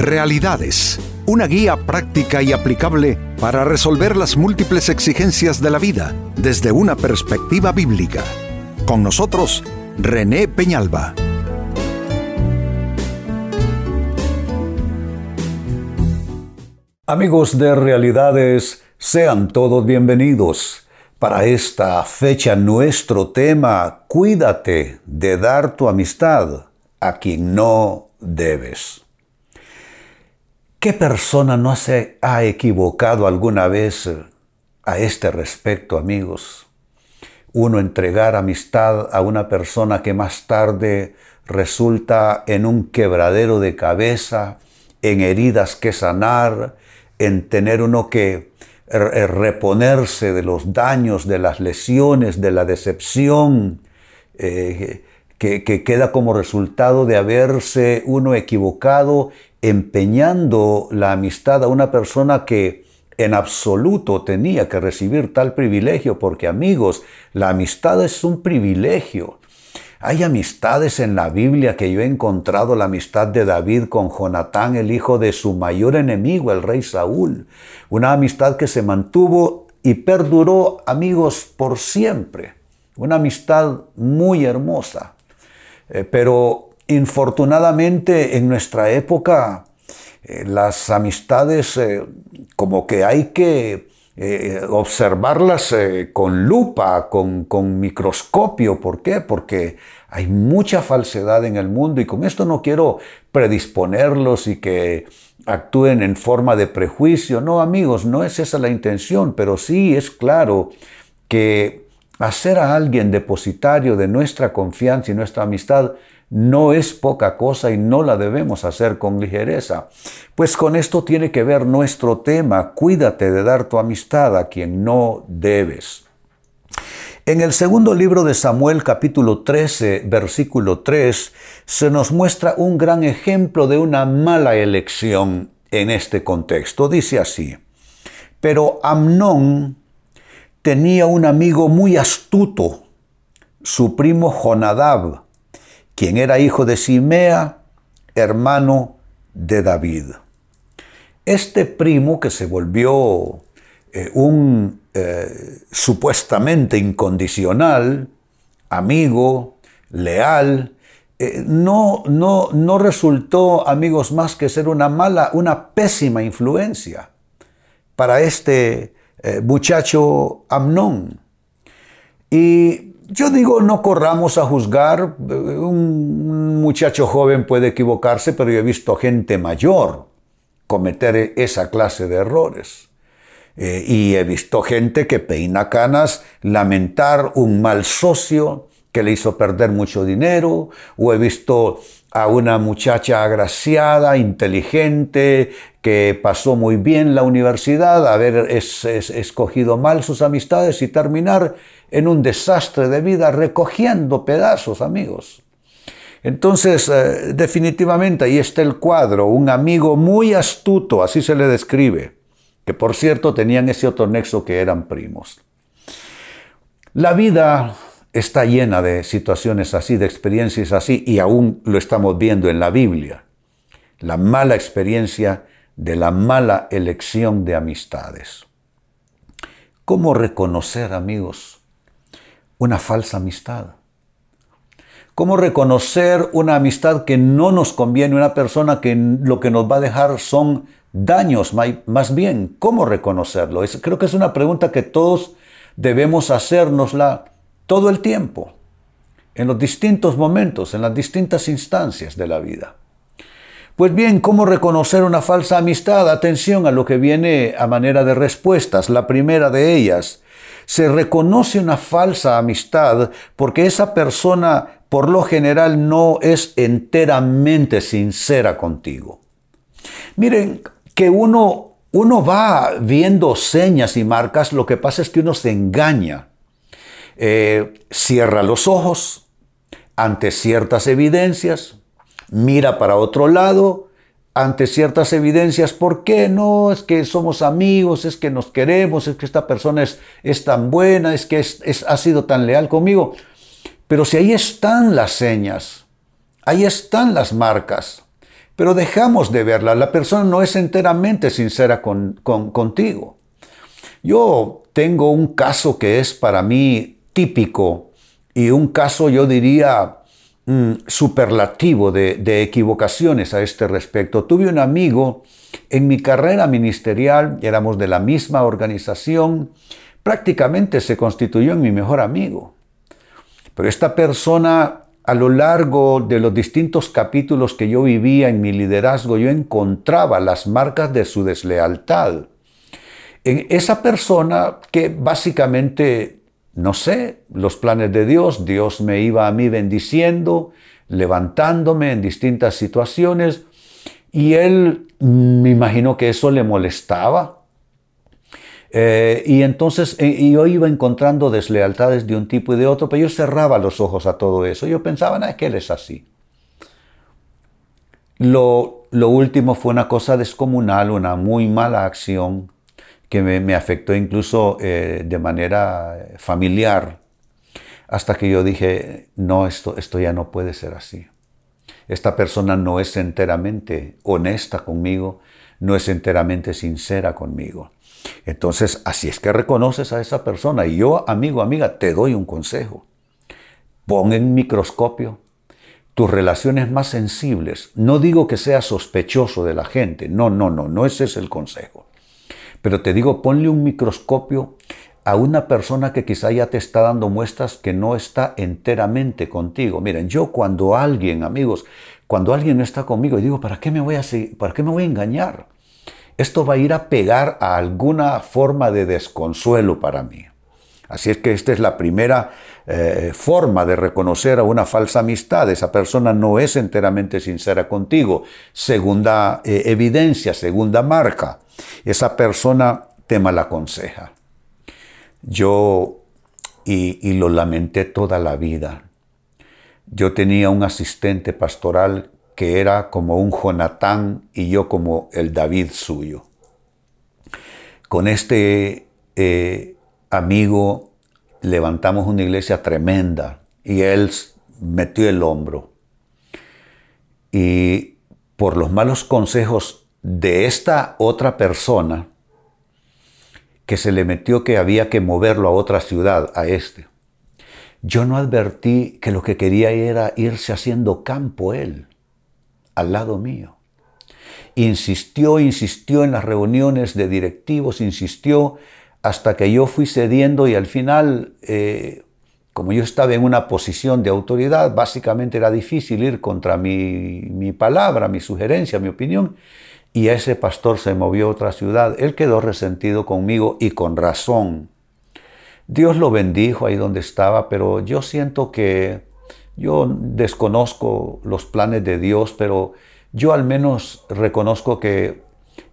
Realidades, una guía práctica y aplicable para resolver las múltiples exigencias de la vida desde una perspectiva bíblica. Con nosotros, René Peñalba. Amigos de Realidades, sean todos bienvenidos. Para esta fecha nuestro tema, cuídate de dar tu amistad a quien no debes. ¿Qué persona no se ha equivocado alguna vez a este respecto, amigos? Uno entregar amistad a una persona que más tarde resulta en un quebradero de cabeza, en heridas que sanar, en tener uno que reponerse de los daños, de las lesiones, de la decepción, eh, que queda como resultado de haberse uno equivocado empeñando la amistad a una persona que en absoluto tenía que recibir tal privilegio, porque amigos, la amistad es un privilegio. Hay amistades en la Biblia que yo he encontrado, la amistad de David con Jonatán, el hijo de su mayor enemigo, el rey Saúl. Una amistad que se mantuvo y perduró, amigos, por siempre. Una amistad muy hermosa. Eh, pero Infortunadamente en nuestra época eh, las amistades eh, como que hay que eh, observarlas con lupa, con, con, microscopio. ¿Por qué? Porque hay mucha falsedad en el mundo y con esto no quiero predisponerlos y que actúen en forma de prejuicio. No, amigos, no es esa la intención, pero sí es claro que hacer a alguien depositario de nuestra confianza y nuestra amistad no es poca cosa y no la debemos hacer con ligereza. Pues con esto tiene que ver nuestro tema, cuídate de dar tu amistad a quien no debes. En el segundo libro de Samuel capítulo 13 versículo 3 se nos muestra un gran ejemplo de una mala elección en este contexto. Dice así, pero Amnón tenía un amigo muy astuto, su primo Jonadab, quien era hijo de Simea, hermano de David. Este primo que se volvió eh, un eh, supuestamente incondicional, amigo, leal, eh, no, no, no resultó, amigos, más que ser una mala, una pésima influencia para este muchacho Amnón. Y yo digo, no corramos a juzgar. Un muchacho joven puede equivocarse, pero yo he visto gente mayor cometer esa clase de errores. Eh, y he visto gente que peina canas lamentar un mal socio que le hizo perder mucho dinero, o he visto a una muchacha agraciada, inteligente, que pasó muy bien la universidad, haber escogido mal sus amistades y terminar en un desastre de vida recogiendo pedazos, amigos. Entonces, eh, definitivamente ahí está el cuadro, un amigo muy astuto, así se le describe, que por cierto tenían ese otro nexo que eran primos. La vida está llena de situaciones así, de experiencias así, y aún lo estamos viendo en la Biblia. La mala experiencia de la mala elección de amistades. ¿Cómo reconocer, amigos, una falsa amistad. ¿Cómo reconocer una amistad que no nos conviene, una persona que lo que nos va a dejar son daños? Más bien, ¿cómo reconocerlo? creo que es una pregunta que todos debemos hacernosla todo el tiempo, en los distintos momentos, en las distintas instancias de la vida. Pues bien, ¿cómo reconocer una falsa amistad? Atención a lo que viene a manera de respuestas. La primera de ellas, se reconoce una falsa amistad porque esa persona por lo general no es enteramente sincera contigo. Miren, que uno, uno va viendo señas y marcas, lo que pasa es que uno se engaña. Eh, cierra los ojos ante ciertas evidencias, mira para otro lado ante ciertas evidencias, ¿por qué no? Es que somos amigos, es que nos queremos, es que esta persona es, es tan buena, es que es, ha sido tan leal conmigo. Pero si ahí están las señas, ahí están las marcas, pero dejamos de verla. La persona no es enteramente sincera con, contigo. Yo tengo un caso que es para mí típico y un caso yo diría superlativo de, de, equivocaciones a este respecto. Tuve un amigo en mi carrera ministerial, éramos de la misma organización, prácticamente se constituyó en mi mejor amigo. Pero esta persona a lo largo de los distintos capítulos que yo vivía en mi liderazgo, yo encontraba las marcas de su deslealtad. En esa persona que básicamente, no sé, los planes de Dios, Dios me iba a mí bendiciendo, levantándome en distintas situaciones, y él me imagino que eso le molestaba, eh, y entonces eh, yo iba encontrando deslealtades de un tipo y de otro, pero yo cerraba los ojos a todo eso. Yo pensaba, no, es que él es así. Lo, lo, último fue una cosa descomunal, una muy mala acción que me, afectó incluso eh, de manera familiar, hasta que yo dije, no, esto, esto ya no puede ser así. Esta persona no es enteramente honesta conmigo, no es enteramente sincera conmigo. Entonces, así es que reconoces a esa persona. Y yo, amigo, amiga, te doy un consejo. Pon en microscopio tus relaciones más sensibles. No digo que seas sospechoso de la gente. No, no, no, no ese es el consejo. Pero te digo, ponle un microscopio a una persona que quizá ya te está dando muestras que no está enteramente contigo. Miren, yo cuando alguien, amigos, cuando alguien no está conmigo, digo, ¿para qué me voy a, ¿para qué me voy a engañar? esto va a ir a pegar a alguna forma de desconsuelo para mí. Así es que esta es la primera eh, forma de reconocer a una falsa amistad. Esa persona no es enteramente sincera contigo. Segunda eh, evidencia, segunda marca. Esa persona te malaconseja. Yo, y, lo lamenté toda la vida, yo tenía un asistente pastoral que era como un Jonatán y yo como el David suyo. Con este eh, amigo levantamos una iglesia tremenda y él metió el hombro. Y por los malos consejos de esta otra persona, que se le metió que había que moverlo a otra ciudad, a este. Yo no advertí que lo que quería era irse haciendo campo él al lado mío. Insistió, insistió en las reuniones de directivos, insistió hasta que yo fui cediendo y al final, eh, como yo estaba en una posición de autoridad, básicamente era difícil ir contra mi, mi palabra, mi sugerencia, mi opinión, y ese pastor se movió a otra ciudad. Él quedó resentido conmigo y con razón. Dios lo bendijo ahí donde estaba, pero yo siento que yo desconozco los planes de Dios, pero yo al menos reconozco que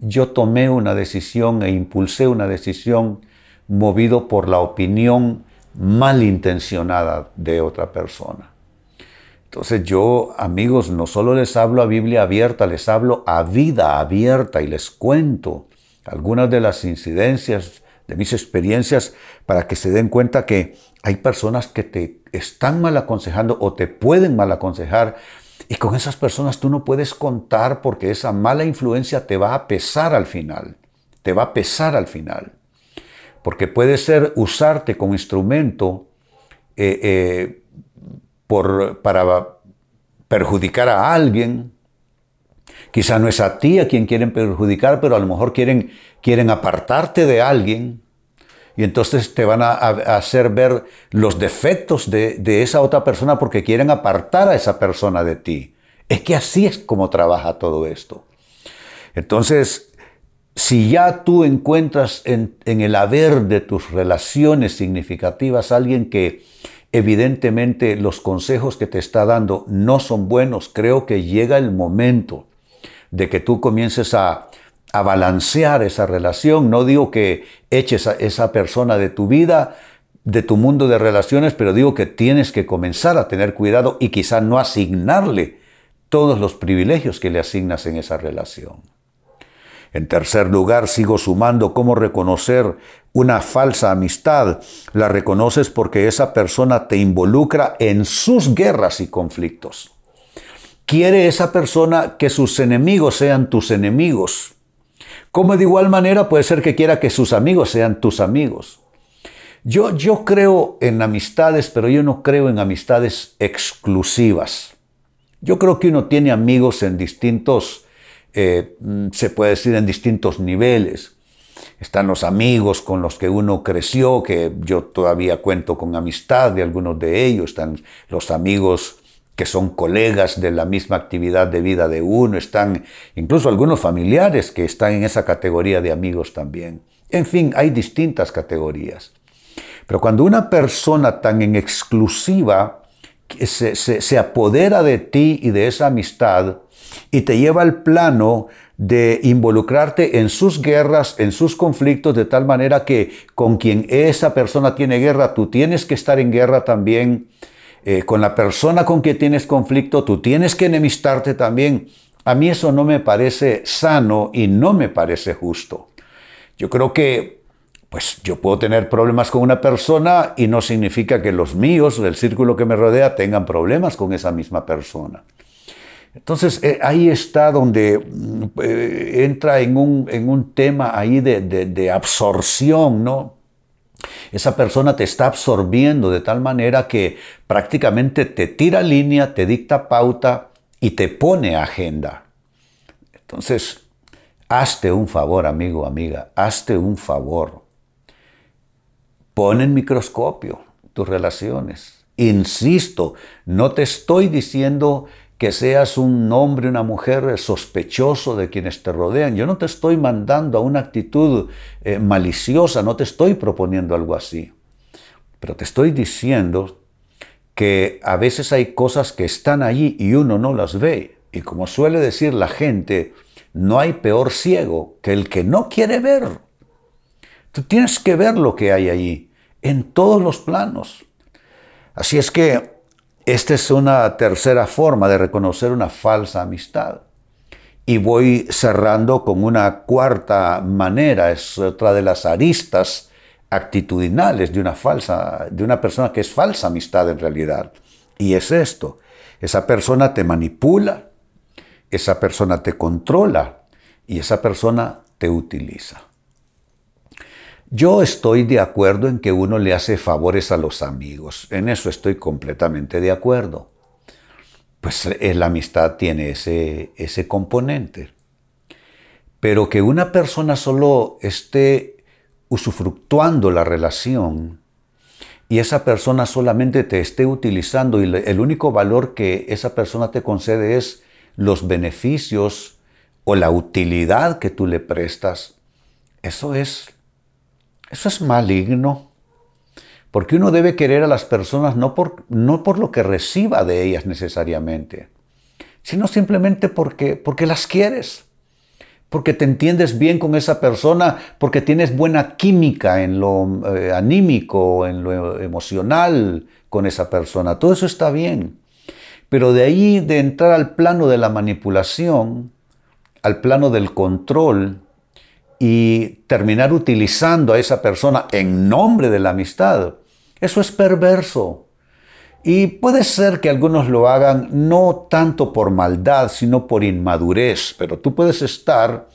yo tomé una decisión e impulsé una decisión movido por la opinión malintencionada de otra persona. Entonces yo, amigos, no solo les hablo a Biblia abierta, les hablo a vida abierta y les cuento algunas de las incidencias de mis experiencias para que se den cuenta que hay personas que te están mal aconsejando o te pueden mal aconsejar y con esas personas tú no puedes contar porque esa mala influencia te va a pesar al final, te va a pesar al final. Porque puede ser usarte como instrumento eh, eh, por, para perjudicar a alguien. Quizá no es a ti a quien quieren perjudicar, pero a lo mejor quieren, quieren apartarte de alguien y entonces te van a, hacer ver los defectos de, esa otra persona porque quieren apartar a esa persona de ti. Es que así es como trabaja todo esto. Entonces, si ya tú encuentras en, en el haber de tus relaciones significativas alguien que evidentemente los consejos que te está dando no son buenos, creo que llega el momento de que tú comiences a a balancear esa relación. No digo que eches a esa persona de tu vida, de tu mundo de relaciones, pero digo que tienes que comenzar a tener cuidado y quizá no asignarle todos los privilegios que le asignas en esa relación. En tercer lugar, sigo sumando cómo reconocer una falsa amistad. La reconoces porque esa persona te involucra en sus guerras y conflictos. quiere esa persona que sus enemigos sean tus enemigos. Como de igual manera puede ser que quiera que sus amigos sean tus amigos. Yo, yo creo en amistades, pero yo no creo en amistades exclusivas. Yo creo que uno tiene amigos en distintos, eh, se puede decir, en distintos niveles. Están los amigos con los que uno creció, que yo todavía cuento con amistad de algunos de ellos. Están los amigos que son colegas de la misma actividad de vida de uno. Están incluso algunos familiares que están en esa categoría de amigos también. En fin, hay distintas categorías. Pero cuando una persona tan en exclusiva se, se apodera de ti y de esa amistad y te lleva al plano de involucrarte en sus guerras, en sus conflictos, de tal manera que con quien esa persona tiene guerra, tú tienes que estar en guerra también. Eh, con la persona con quien tienes conflicto, tú tienes que enemistarte también. A mí eso no me parece sano y no me parece justo. Yo creo que, pues yo puedo tener problemas con una persona y no significa que los míos, el círculo que me rodea, tengan problemas con esa misma persona. Entonces eh, ahí está donde mm, eh, entra en un, tema ahí de, absorción, ¿no? Esa persona te está absorbiendo de tal manera que prácticamente te tira línea, te dicta pauta y te pone agenda. Entonces, hazte un favor, amigo, amiga, hazte un favor. Pon en microscopio tus relaciones. Insisto, no te estoy diciendo que seas un hombre, una mujer sospechoso de quienes te rodean. Yo no te estoy mandando a una actitud eh, maliciosa, no te estoy proponiendo algo así. Pero te estoy diciendo que a veces hay cosas que están allí y uno no las ve. Y como suele decir la gente, no hay peor ciego que el que no quiere ver. Tú tienes que ver lo que hay allí, en todos los planos. Así es que esta es una tercera forma de reconocer una falsa amistad. Y voy cerrando con una cuarta manera, es otra de las aristas actitudinales de una falsa, de una persona que es falsa amistad en realidad. Y es esto, esa persona te manipula, esa persona te controla y esa persona te utiliza. Yo estoy de acuerdo en que uno le hace favores a los amigos, en eso estoy completamente de acuerdo. Pues eh, la amistad tiene ese, ese componente. Pero que una persona solo esté usufructuando la relación y esa persona solamente te esté utilizando y el único valor que esa persona te concede es los beneficios o la utilidad que tú le prestas, eso es eso es maligno. Porque uno debe querer a las personas no por, no por lo que reciba de ellas necesariamente, sino simplemente porque, porque las quieres, porque te entiendes bien con esa persona, porque tienes buena química en lo eh, anímico, en lo emocional con esa persona. Todo eso está bien. Pero de ahí de entrar al plano de la manipulación, al plano del control, y terminar utilizando a esa persona en nombre de la amistad, eso es perverso. Y puede ser que algunos lo hagan no tanto por maldad, sino por inmadurez, pero tú puedes estar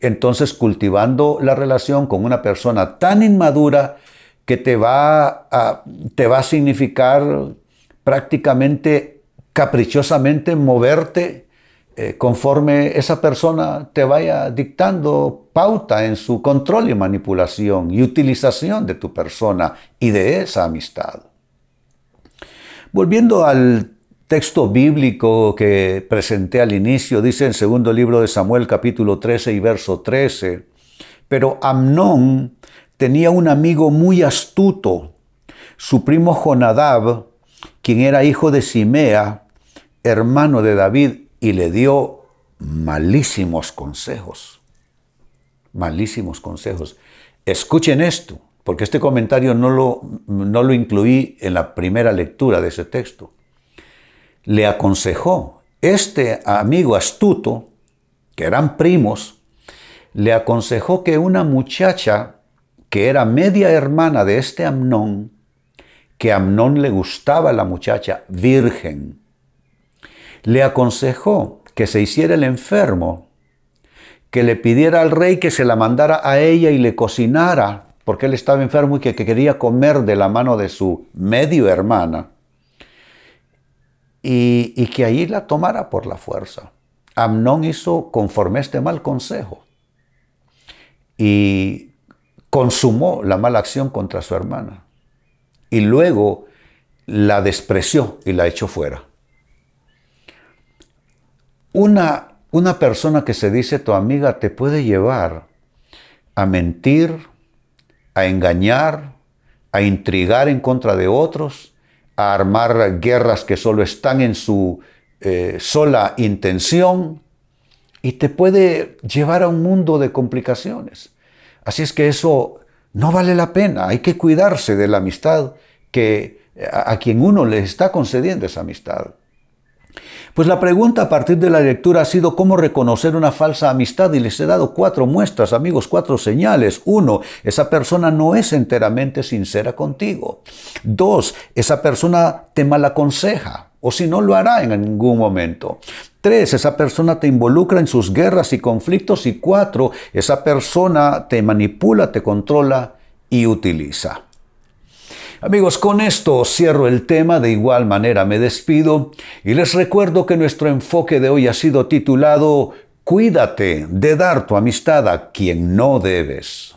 entonces cultivando la relación con una persona tan inmadura que te va a, te va a significar prácticamente caprichosamente moverte eh, conforme esa persona te vaya dictando pauta en su control y manipulación y utilización de tu persona y de esa amistad. Volviendo al texto bíblico que presenté al inicio, dice en segundo libro de Samuel capítulo 13 y verso 13, pero Amnón tenía un amigo muy astuto, su primo Jonadab, quien era hijo de Simea, hermano de David, y le dio malísimos consejos. Malísimos consejos. Escuchen esto, porque este comentario no lo, no lo incluí en la primera lectura de ese texto. Le aconsejó, este amigo astuto, que eran primos, le aconsejó que una muchacha que era media hermana de este Amnón, que Amnón le gustaba la muchacha virgen, le aconsejó que se hiciera el enfermo, que le pidiera al rey que se la mandara a ella y le cocinara, porque él estaba enfermo y que, quería comer de la mano de su medio hermana, y, y que allí la tomara por la fuerza. Amnón hizo conforme este mal consejo y consumó la mala acción contra su hermana. Y luego la despreció y la echó fuera. Una, una persona que se dice tu amiga te puede llevar a mentir, a engañar, a intrigar en contra de otros, a armar guerras que solo están en su eh, sola intención y te puede llevar a un mundo de complicaciones. Así es que eso no vale la pena, hay que cuidarse de la amistad que a quien uno le está concediendo esa amistad. Pues la pregunta a partir de la lectura ha sido cómo reconocer una falsa amistad y les he dado cuatro muestras, amigos, cuatro señales. Uno, esa persona no es enteramente sincera contigo. Dos, esa persona te malaconseja o si no lo hará en ningún momento. Tres, esa persona te involucra en sus guerras y conflictos. Y cuatro, esa persona te manipula, te controla y utiliza. Amigos, con esto cierro el tema, de igual manera me despido y les recuerdo que nuestro enfoque de hoy ha sido titulado Cuídate de dar tu amistad a quien no debes.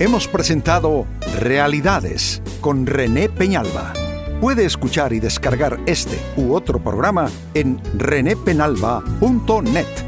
Hemos presentado Realidades con René Peñalba. Puede escuchar y descargar este u otro programa en renépenalba.net.